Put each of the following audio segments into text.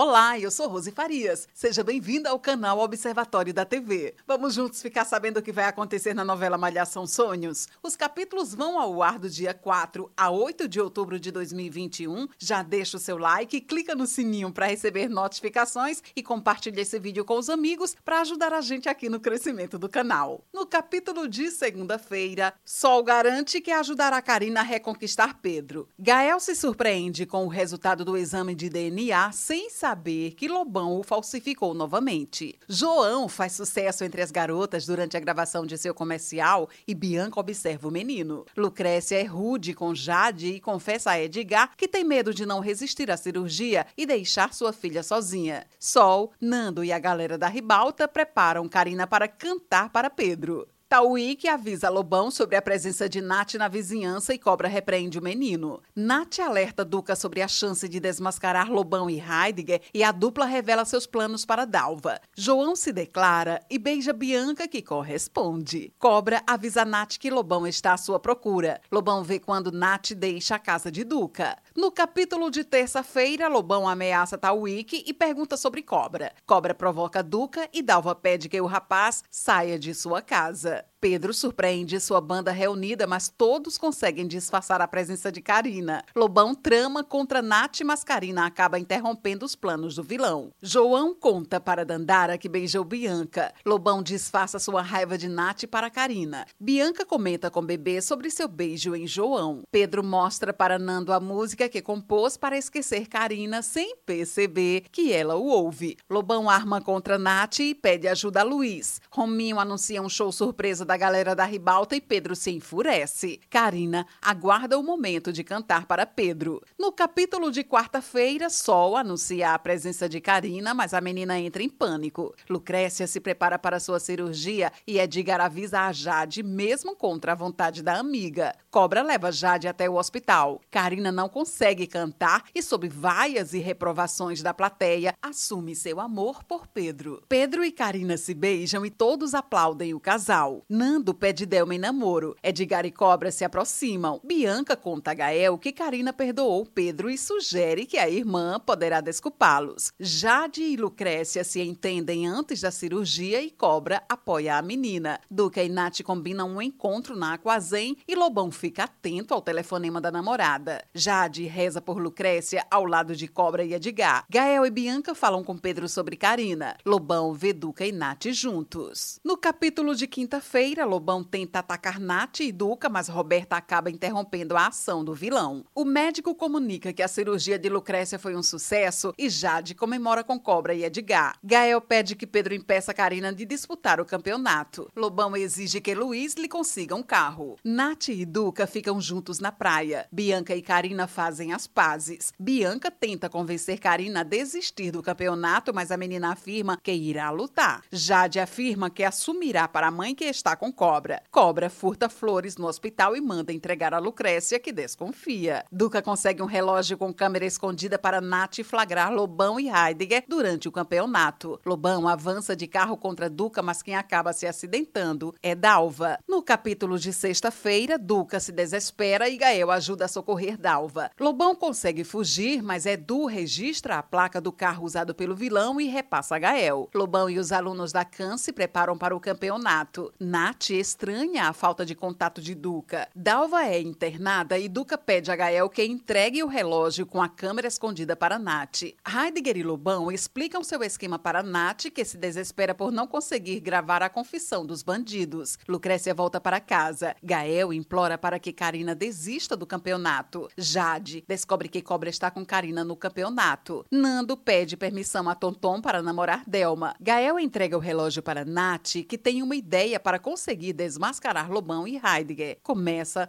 all Olá, eu sou Rose Farias. Seja bem-vinda ao canal Observatório da TV. Vamos juntos ficar sabendo o que vai acontecer na novela Malhação Sonhos? Os capítulos vão ao ar do dia 4 a 8 de outubro de 2021. Já deixa o seu like, clica no sininho para receber notificações e compartilha esse vídeo com os amigos para ajudar a gente aqui no crescimento do canal. No capítulo de segunda-feira, Sol garante que ajudará Karina a reconquistar Pedro. Gael se surpreende com o resultado do exame de DNA sem saber que Lobão o falsificou novamente. João faz sucesso entre as garotas durante a gravação de seu comercial e Bianca observa o menino. Lucrécia é rude com Jade e confessa a Edgar que tem medo de não resistir à cirurgia e deixar sua filha sozinha. Sol, Nando e a galera da ribalta preparam Karina para cantar para Pedro. Tauí avisa Lobão sobre a presença de Nath na vizinhança e Cobra repreende o menino. Nath alerta Duca sobre a chance de desmascarar Lobão e Heidegger e a dupla revela seus planos para Dalva. João se declara e beija Bianca, que corresponde. Cobra avisa Nath que Lobão está à sua procura. Lobão vê quando Nath deixa a casa de Duca. No capítulo de terça-feira, Lobão ameaça Tauíque e pergunta sobre Cobra. Cobra provoca Duca e Dalva pede que o rapaz saia de sua casa. that Pedro surpreende sua banda reunida, mas todos conseguem disfarçar a presença de Karina. Lobão trama contra Nath, mas Karina acaba interrompendo os planos do vilão. João conta para Dandara que beijou Bianca. Lobão disfarça sua raiva de Nath para Karina. Bianca comenta com Bebê sobre seu beijo em João. Pedro mostra para Nando a música que compôs para esquecer Karina sem perceber que ela o ouve. Lobão arma contra Nath e pede ajuda a Luiz. Rominho anuncia um show surpresa da galera da ribalta e Pedro se enfurece. Karina aguarda o momento de cantar para Pedro. No capítulo de quarta-feira, Sol anuncia a presença de Karina, mas a menina entra em pânico. Lucrécia se prepara para sua cirurgia e Edgar avisa a Jade, mesmo contra a vontade da amiga. Cobra leva Jade até o hospital. Karina não consegue cantar e, sob vaias e reprovações da plateia, assume seu amor por Pedro. Pedro e Karina se beijam e todos aplaudem o casal. Nando pede Delma em namoro. Edgar e Cobra se aproximam. Bianca conta a Gael que Karina perdoou Pedro e sugere que a irmã poderá desculpá-los. Jade e Lucrécia se entendem antes da cirurgia e Cobra apoia a menina. Duca e Nath combinam um encontro na Aquazen e Lobão fica atento ao telefonema da namorada. Jade reza por Lucrécia ao lado de Cobra e Edgar. Gael e Bianca falam com Pedro sobre Karina. Lobão vê Duca e Nath juntos. No capítulo de quinta-feira, feira, Lobão tenta atacar Nath e Duca, mas Roberta acaba interrompendo a ação do vilão. O médico comunica que a cirurgia de Lucrécia foi um sucesso e Jade comemora com Cobra e Edgar. Gael pede que Pedro impeça Karina de disputar o campeonato. Lobão exige que Luiz lhe consiga um carro. Nath e Duca ficam juntos na praia. Bianca e Karina fazem as pazes. Bianca tenta convencer Karina a desistir do campeonato, mas a menina afirma que irá lutar. Jade afirma que assumirá para a mãe que está com Cobra. Cobra furta flores no hospital e manda entregar a Lucrécia, que desconfia. Duca consegue um relógio com câmera escondida para Nath flagrar Lobão e Heidegger durante o campeonato. Lobão avança de carro contra Duca, mas quem acaba se acidentando é Dalva. No capítulo de sexta-feira, Duca se desespera e Gael ajuda a socorrer Dalva. Lobão consegue fugir, mas Edu registra a placa do carro usado pelo vilão e repassa a Gael. Lobão e os alunos da CAN se preparam para o campeonato. Nath Nath estranha a falta de contato de Duca. Dalva é internada e Duca pede a Gael que entregue o relógio com a câmera escondida para Nath. Heidegger e Lobão explicam seu esquema para Nath, que se desespera por não conseguir gravar a confissão dos bandidos. Lucrécia volta para casa. Gael implora para que Karina desista do campeonato. Jade descobre que Cobra está com Karina no campeonato. Nando pede permissão a Tonton para namorar Delma. Gael entrega o relógio para Nath, que tem uma ideia para conseguir conseguir desmascarar Lobão e Heidegger. Começa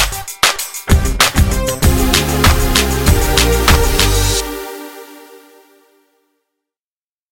you.